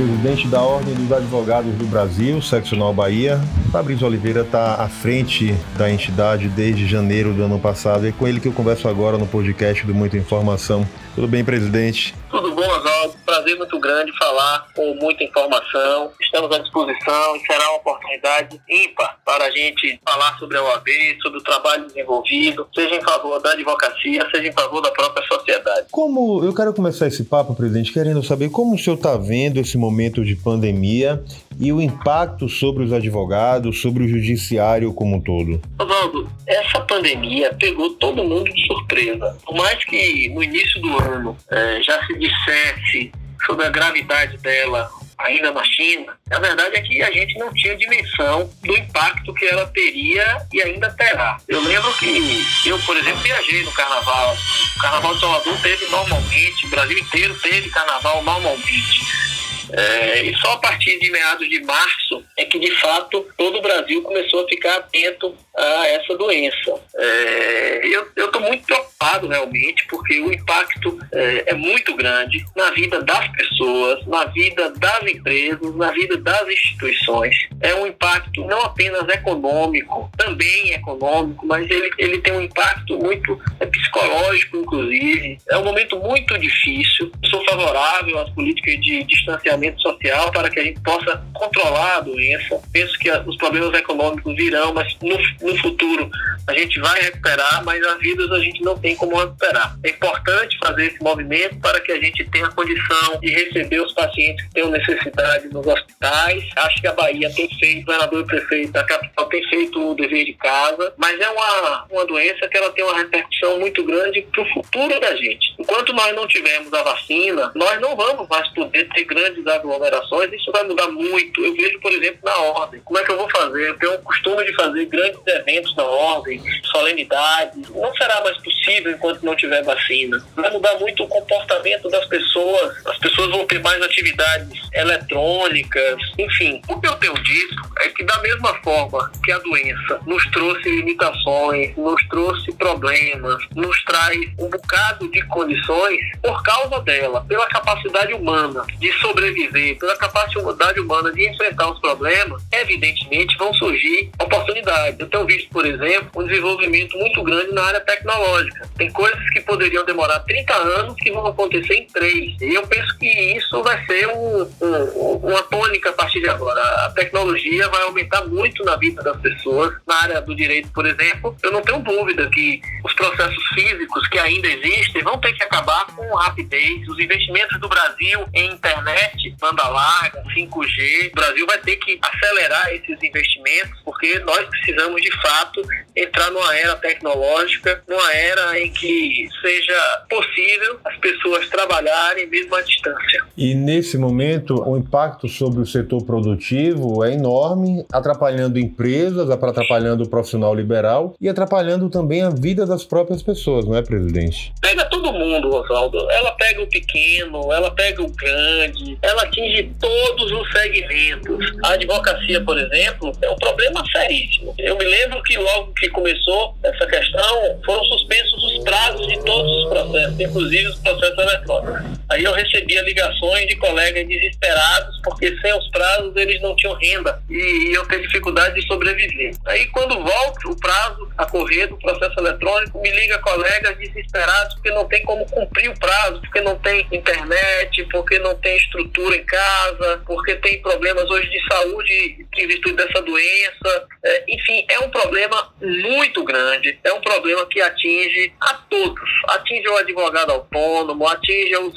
presidente da Ordem dos Advogados do Brasil, Seccional Bahia. Fabrício Oliveira está à frente da entidade desde janeiro do ano passado e é com ele que eu converso agora no podcast do Muita Informação. Tudo bem, presidente? Tudo bom, Oswaldo. Prazer muito grande falar com muita informação. Estamos à disposição e será uma oportunidade ímpar para a gente falar sobre a OAB, sobre o trabalho desenvolvido, seja em favor da advocacia, seja em favor da própria sociedade. Como eu quero começar esse papo, presidente, querendo saber como o senhor está vendo esse momento de pandemia e o impacto sobre os advogados, sobre o judiciário como um todo. Oswaldo, essa pandemia pegou todo mundo de surpresa. Por mais que no início do ano é, já se dissesse sobre a gravidade dela ainda na China, a verdade é que a gente não tinha dimensão do impacto que ela teria e ainda terá. Eu lembro que eu, por exemplo, viajei no carnaval. O carnaval de Salvador teve normalmente, o Brasil inteiro teve carnaval normalmente. É, e só a partir de meados de março é que, de fato, todo o Brasil começou a ficar atento a essa doença. É, eu estou muito preocupado, realmente, porque o impacto é, é, muito grande na vida das pessoas, na vida das empresas, na vida das instituições. É um impacto não apenas econômico, também econômico, mas ele, ele tem um impacto muito é, psicológico, inclusive. É um momento muito difícil. Sou favorável às políticas de distanciamento social para que a gente possa controlar a doença. Penso que os problemas econômicos virão, mas no, no futuro a gente vai recuperar, mas as vidas a gente não tem como recuperar. É importante fazer esse movimento para que a gente tenha condição de receber os pacientes que tenham necessidade nos hospitais. Acho que a Bahia tem feito, o governador e prefeito da capital tem feito o dever de casa, mas é uma, uma doença que ela tem uma repercussão muito grande para o futuro da gente. Enquanto nós não tivermos a vacina, nós não vamos mais poder ter grandes aglomerações, isso vai mudar muito. Eu vejo, por exemplo, na ordem. Como é que eu vou fazer? Eu tenho o costume de fazer grandes eventos na ordem, solenidades. Não será mais possível enquanto não tiver vacina. Vai mudar muito o comportamento das pessoas. As pessoas vão ter mais atividades eletrônicas, enfim. O que eu tenho dito é que da mesma forma que a doença nos trouxe limitações, nos trouxe problemas, nos traz um bocado de condições por causa dela, pela capacidade humana de sobreviver viver, pela capacidade humana de enfrentar os problemas, evidentemente vão surgir oportunidades. Eu tenho visto, por exemplo, um desenvolvimento muito grande na área tecnológica. Tem coisas que poderiam demorar 30 anos que vão acontecer em 3. E eu penso que isso vai ser um, um, uma tônica a partir de agora. A tecnologia vai aumentar muito na vida das pessoas. Na área do direito, por exemplo, eu não tenho dúvida que os processos físicos que ainda existem vão ter que acabar com rapidez. Os investimentos do Brasil em internet banda larga, 5G. O Brasil vai ter que acelerar esses investimentos porque nós precisamos de fato entrar numa era tecnológica, numa era em que seja possível as pessoas trabalharem mesmo à distância. E nesse momento, o impacto sobre o setor produtivo é enorme, atrapalhando empresas, atrapalhando o profissional liberal e atrapalhando também a vida das próprias pessoas, não é, presidente? Pega todo mundo, Oswaldo. Ela pega o pequeno, ela pega o grande, ela ela atinge todos os segmentos. A advocacia, por exemplo, é um problema seríssimo. Eu me lembro que logo que começou essa questão, foram suspensos os prazos de todos os processos, inclusive os processos eletrônicos. Aí eu recebia ligações de colegas desesperados, porque sem os prazos eles não tinham renda e eu tenho dificuldade de sobreviver. Aí quando volta o prazo a correr do processo eletrônico, me liga colegas desesperados porque não tem como cumprir o prazo, porque não tem internet, porque não tem estrutura em casa, porque tem problemas hoje de saúde em virtude dessa doença. É, enfim, é um problema muito grande, é um problema que atinge a todos. Atinge o advogado autônomo, atinge os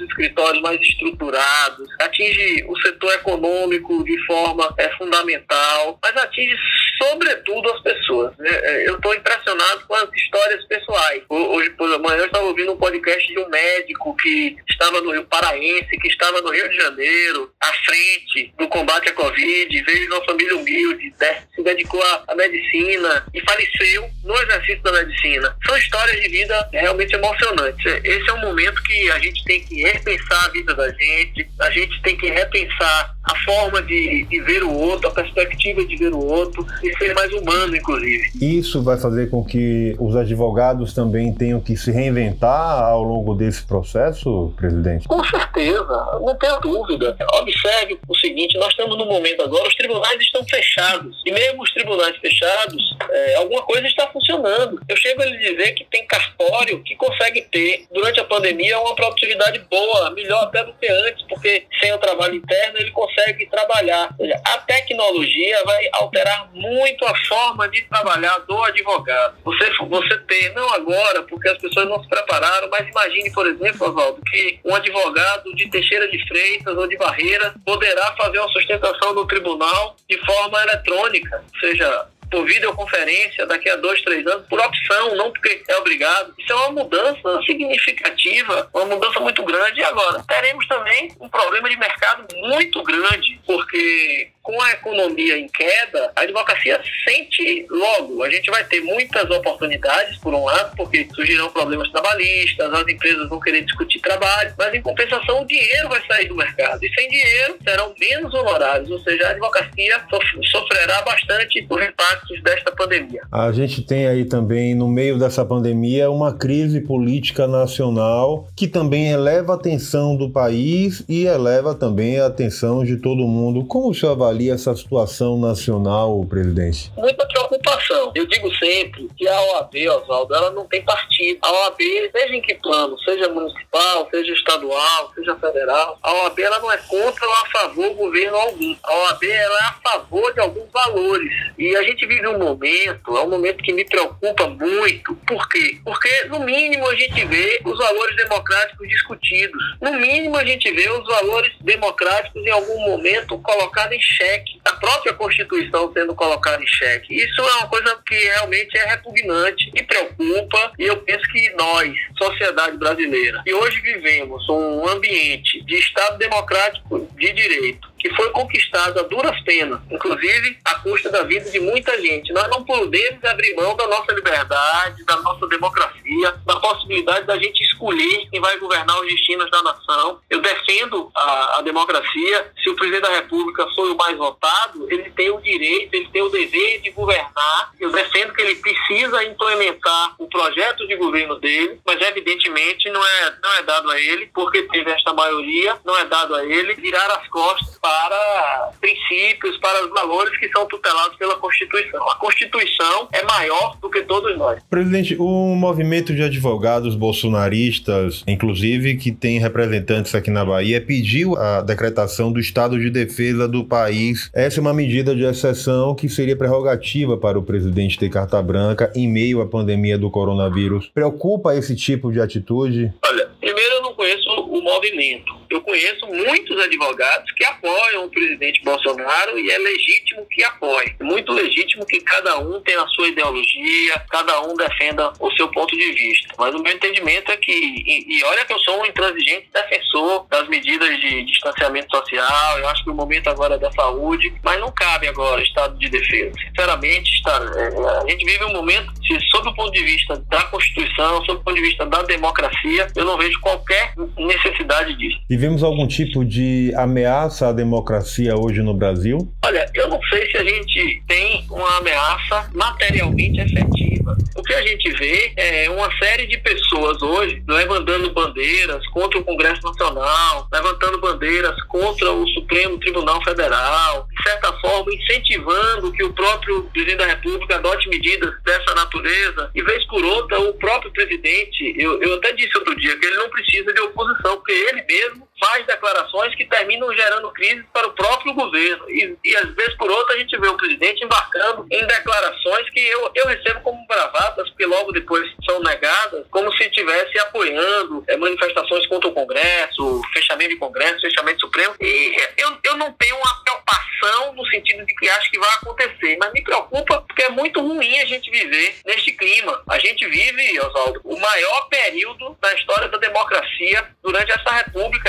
mais estruturados, atinge o setor econômico de forma é, fundamental, mas atinge sobretudo as pessoas. Né? É, eu estou impressionado com as histórias pessoais. Hoje, por amanhã, eu estava ouvindo um podcast de um médico que estava no Rio Paraense, que estava no Rio de Janeiro, à frente do combate à Covid, veio de uma família humilde, né? se dedicou à, medicina e faleceu no exercício da medicina. São histórias de vida realmente emocionantes. Esse é um momento que a gente tem que repensar a vida da gente, a gente tem que repensar a forma de, de ver o outro, a perspectiva de ver o outro e ser mais humano, inclusive. Isso vai fazer com que os advogados também tenham que se reinventar ao longo desse processo, presidente? Com certeza, não tenho dúvida. Observe o seguinte: nós estamos no momento agora, os tribunais estão fechados. E mesmo os tribunais fechados, é, alguma coisa está funcionando. Eu chego a lhe dizer que tem cartório que consegue ter, durante a pandemia, uma produtividade boa, melhor até do que antes, porque sem o trabalho interno ele consegue trabalhar. Seja, a tecnologia vai alterar muito a forma de trabalhar do advogado. Você, você tem, não agora, porque as pessoas não se prepararam, mas imagine, por exemplo, Oswaldo, que um advogado de Teixeira de Freitas ou de Barreira poderá fazer uma sustentação no tribunal de forma eletrônica, ou seja, por videoconferência daqui a dois, três anos, por opção, não porque é obrigado. Isso é uma mudança significativa, uma mudança muito grande. E agora, teremos também um problema de mercado muito grande, porque com a economia em queda, a advocacia sente logo. A gente vai ter muitas oportunidades, por um lado, porque surgirão problemas trabalhistas, as empresas vão querer discutir trabalho, mas em compensação o dinheiro vai sair do mercado. E sem dinheiro serão menos honorários, ou seja, a advocacia sofrerá bastante os impactos desta pandemia. A gente tem aí também, no meio dessa pandemia, uma crise política nacional que também eleva a atenção do país e eleva também a atenção de todo mundo. Como o senhor avalia essa situação nacional, presidente? Muita preocupação. Eu digo sempre que a OAB, Oswaldo, ela não tem partido. A OAB, seja em que plano, seja municipal, seja estadual, seja federal, a OAB ela não é contra ou a favor do governo algum. A OAB ela é a favor de alguns valores. E a gente vive um momento, é um momento que me preocupa muito. Por quê? Porque, no mínimo, a gente vê os valores democráticos discutidos. No mínimo, a gente vê os valores democráticos em algum momento colocados em xeque xeque, a própria Constituição sendo colocada em xeque. Isso é uma coisa que realmente é repugnante, me preocupa, e eu penso que nós, sociedade brasileira, que hoje vivemos um ambiente de Estado democrático de direito, que foi conquistado a duras penas, inclusive à custa da vida de muita gente. Nós não podemos abrir mão da nossa liberdade, da nossa democracia, da possibilidade da gente escolher quem vai governar os destinos da nação. Eu defendo a, a democracia. Se o presidente da República foi o mais votado, ele tem o direito, ele tem o dever de governar. Eu defendo que ele precisa implementar o projeto de governo dele, mas evidentemente não é, não é dado a ele, porque teve esta maioria, não é dado a ele virar as costas para para princípios, para os valores que são tutelados pela Constituição. A Constituição é maior do que todos nós. Presidente, o movimento de advogados bolsonaristas, inclusive que tem representantes aqui na Bahia, pediu a decretação do estado de defesa do país. Essa é uma medida de exceção que seria prerrogativa para o presidente ter carta branca em meio à pandemia do coronavírus. Preocupa esse tipo de atitude? Olha, primeiro eu não conheço o movimento. Eu conheço muitos advogados que apoiam o presidente Bolsonaro e é legítimo que apoie. É muito legítimo que cada um tenha a sua ideologia, cada um defenda o seu ponto de vista. Mas o meu entendimento é que, e, e olha que eu sou um intransigente defensor das medidas de distanciamento social, eu acho que o momento agora é da saúde, mas não cabe agora estado de defesa. Sinceramente, está, é, a gente vive um momento, se, sob o ponto de vista da Constituição, sob o ponto de vista da democracia, eu não vejo qualquer necessidade disso. Vivemos algum tipo de ameaça à democracia hoje no Brasil? Olha, eu não sei se a gente tem uma ameaça materialmente efetiva. O que a gente vê é uma série de pessoas hoje levantando bandeiras contra o Congresso Nacional, levantando bandeiras contra o Supremo Tribunal Federal, de certa forma incentivando que o próprio presidente da República adote medidas dessa natureza, e vez por outra o próprio presidente, eu, eu até disse outro dia que ele não precisa de oposição, porque ele mesmo faz declarações que terminam gerando crise para o próprio governo. E, e às vezes por outra a gente vê o presidente embarcando em declarações que eu, eu recebo como bravatas, porque logo depois são negadas, como se estivesse apoiando é, manifestações contra o Congresso, fechamento de Congresso, fechamento Supremo. E eu, eu não tenho uma preocupação no sentido de que acho que vai acontecer, mas me preocupa porque é muito ruim a gente viver neste clima. A gente vive, Oswaldo, o maior período da história da democracia durante essa república.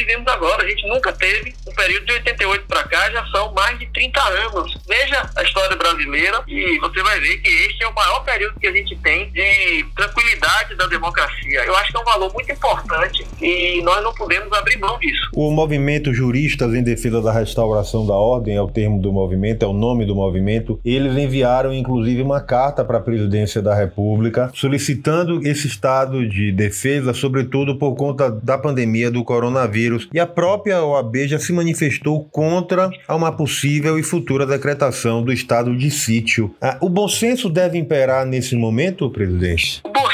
Vivemos agora. A gente nunca teve período de 88 para cá já são mais de 30 anos. Veja a história brasileira e você vai ver que este é o maior período que a gente tem de tranquilidade da democracia. Eu acho que é um valor muito importante e nós não podemos abrir mão disso. O movimento Juristas em Defesa da Restauração da Ordem é o termo do movimento, é o nome do movimento. Eles enviaram inclusive uma carta para a presidência da República solicitando esse estado de defesa, sobretudo por conta da pandemia do coronavírus. E a própria OAB já se manifestou contra uma possível e futura decretação do estado de sítio. Ah, o bom senso deve imperar nesse momento, presidente? Bom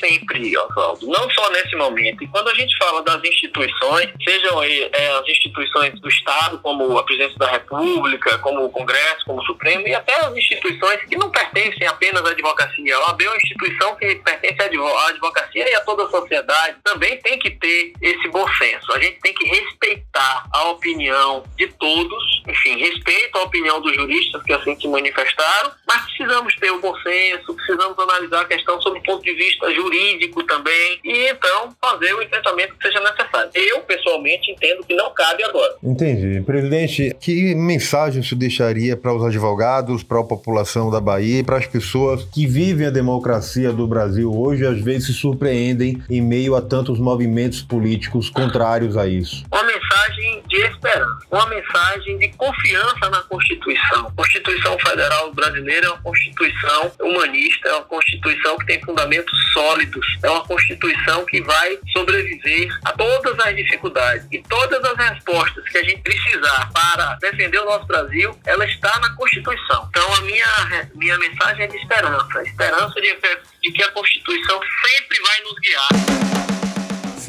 sempre, Oswaldo, não só nesse momento. E quando a gente fala das instituições, sejam é, as instituições do Estado, como a Presidência da República, como o Congresso, como o Supremo, e até as instituições que não pertencem apenas à advocacia. A OAB é uma instituição que pertence à advocacia e a toda a sociedade. Também tem que ter esse bom senso. A gente tem que respeitar a opinião de todos, enfim, respeito a opinião dos juristas que assim se manifestaram, mas precisamos ter o bom senso, precisamos analisar a questão sob o ponto de vista jurídico também, e então fazer o enfrentamento que seja necessário. Eu, pessoalmente, entendo que não cabe agora. Entendi. Presidente, que mensagem você deixaria para os advogados, para a população da Bahia e para as pessoas que vivem a democracia do Brasil hoje às vezes se surpreendem em meio a tantos movimentos políticos contrários a isso? Uma mensagem de confiança na Constituição. A Constituição Federal Brasileira é uma Constituição humanista, é uma Constituição que tem fundamentos sólidos, é uma Constituição que vai sobreviver a todas as dificuldades e todas as respostas que a gente precisar para defender o nosso Brasil, ela está na Constituição. Então a minha, minha mensagem é de esperança, esperança de, de que a Constituição sempre vai nos guiar.